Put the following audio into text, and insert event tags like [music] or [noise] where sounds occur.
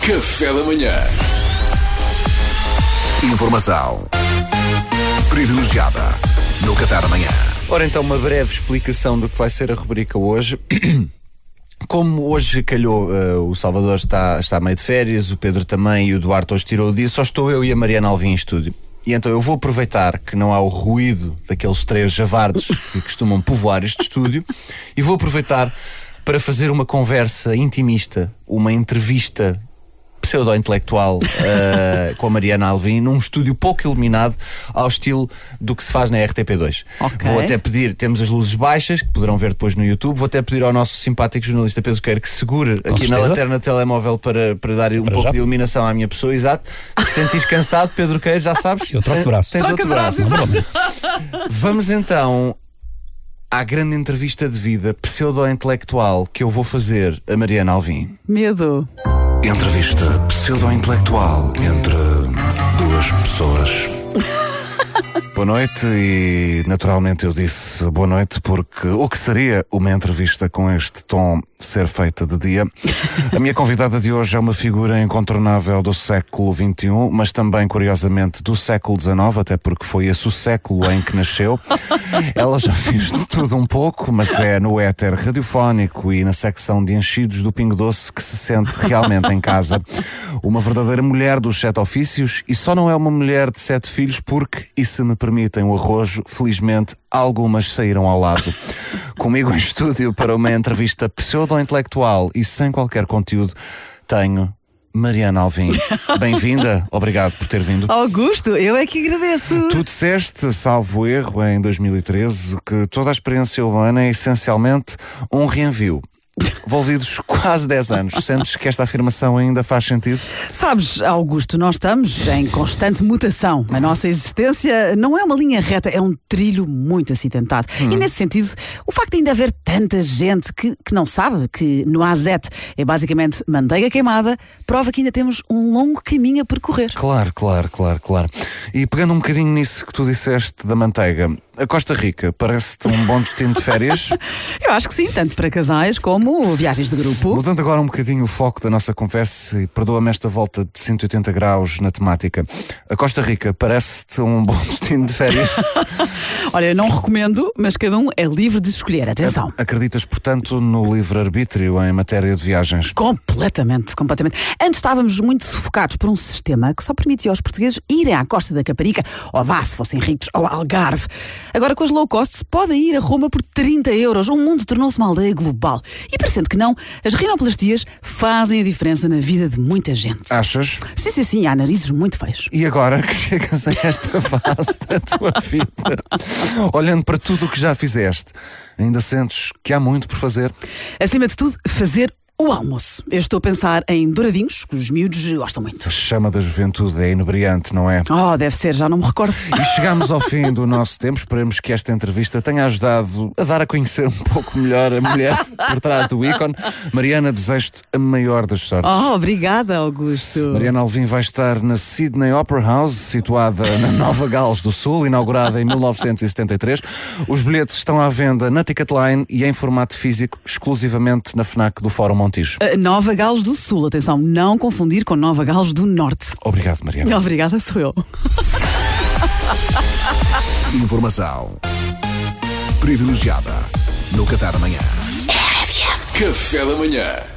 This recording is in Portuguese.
Café da manhã. Informação privilegiada no Qatar amanhã. Ora então, uma breve explicação do que vai ser a rubrica hoje. [clears throat] Como hoje calhou, eh, o Salvador está, está meio de férias, o Pedro também e o Duarte hoje tirou o dia, só estou eu e a Mariana Alvim em estúdio. E então eu vou aproveitar que não há o ruído daqueles três javardos que costumam povoar este estúdio [laughs] e vou aproveitar para fazer uma conversa intimista, uma entrevista pseudo-intelectual [laughs] eh, com a Mariana Alvim num estúdio pouco iluminado ao estilo do que se faz na RTP2. Ok. Vou até pedir, temos as luzes baixas, que poderão ver depois no YouTube, vou até pedir ao nosso simpático jornalista Pedro Queiro que segure aqui na certeza. lanterna do telemóvel para, para dar um Para pouco já. de iluminação à minha pessoa, exato. Se sentires cansado, Pedro Queiro, já sabes. [laughs] Eu troco ten- braço. Tens outro braço. braço. Vamos então à grande entrevista de vida pseudo-intelectual que eu vou fazer a Mariana Alvim. Medo. Entrevista pseudo-intelectual entre duas pessoas. [laughs] Boa noite e naturalmente eu disse boa noite porque o que seria uma entrevista com este tom ser feita de dia? A minha convidada de hoje é uma figura incontornável do século XXI, mas também curiosamente do século XIX, até porque foi esse o século em que nasceu. Ela já fez de tudo um pouco, mas é no éter radiofónico e na secção de enchidos do Pingo Doce que se sente realmente em casa. Uma verdadeira mulher dos sete ofícios e só não é uma mulher de sete filhos porque, e se me permitem o arrojo, felizmente algumas saíram ao lado. Comigo em estúdio para uma entrevista pseudo-intelectual e sem qualquer conteúdo, tenho Mariana Alvim. [laughs] Bem-vinda, obrigado por ter vindo. Augusto, eu é que agradeço. Tu disseste, salvo erro, em 2013, que toda a experiência humana é essencialmente um reenvio. Envolvidos quase 10 anos. Sentes que esta afirmação ainda faz sentido? Sabes, Augusto, nós estamos em constante mutação. A nossa existência não é uma linha reta, é um trilho muito acidentado. E nesse sentido, o facto de ainda haver tanta gente que, que não sabe que no AZ é basicamente manteiga queimada, prova que ainda temos um longo caminho a percorrer. Claro, claro, claro, claro. E pegando um bocadinho nisso que tu disseste da manteiga, a Costa Rica parece-te um bom destino de férias? [laughs] Eu acho que sim, tanto para casais como viagens de grupo. Mudando agora um bocadinho o foco da nossa conversa e perdoa-me esta volta de 180 graus na temática. A Costa Rica parece-te um bom [laughs] destino de férias? [laughs] Olha, não recomendo, mas cada um é livre de escolher. Atenção. Acreditas, portanto, no livre-arbítrio em matéria de viagens? Completamente, completamente. Antes estávamos muito sufocados por um sistema que só permitia aos portugueses irem à costa da Caparica, ou vá, se fossem ricos, ao Algarve. Agora com as low cost podem ir a Roma por 30 euros. O mundo tornou-se uma aldeia global. E parecendo que não, as rinoplastias fazem a diferença na vida de muita gente. Achas? Sim, sim, sim, há narizes muito feios. E agora que chegas a esta [laughs] fase da tua vida, olhando para tudo o que já fizeste, ainda sentes que há muito por fazer? Acima de tudo, fazer o almoço. Eu estou a pensar em douradinhos, que os miúdos gostam muito. A chama da juventude é inebriante, não é? Oh, deve ser, já não me recordo. E chegamos ao fim do nosso tempo. Esperemos que esta entrevista tenha ajudado a dar a conhecer um pouco melhor a mulher por trás do ícone. Mariana, desejo-te a maior das sortes. Oh, obrigada, Augusto. Mariana Alvim vai estar na Sydney Opera House, situada na Nova Gales do Sul, inaugurada em 1973. Os bilhetes estão à venda na Ticketline e em formato físico, exclusivamente na FNAC do Fórum Montijo. Uh, Nova Gales do Sul, atenção, não confundir com Nova Gales do Norte. Obrigado, Mariana. Obrigada, sou eu. [laughs] Informação privilegiada no Qatar amanhã. Café da manhã.